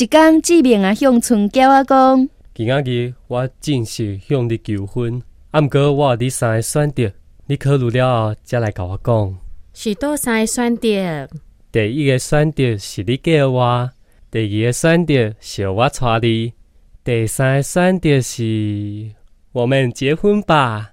一天志明啊向村叫我讲，今仔日我正式向你求婚，啊毋过我有你三个选择，你考虑了后才来甲我讲。是多三个选择，第一个选择是你给我，第二个选择是我娶你，第三个选择是我们结婚吧。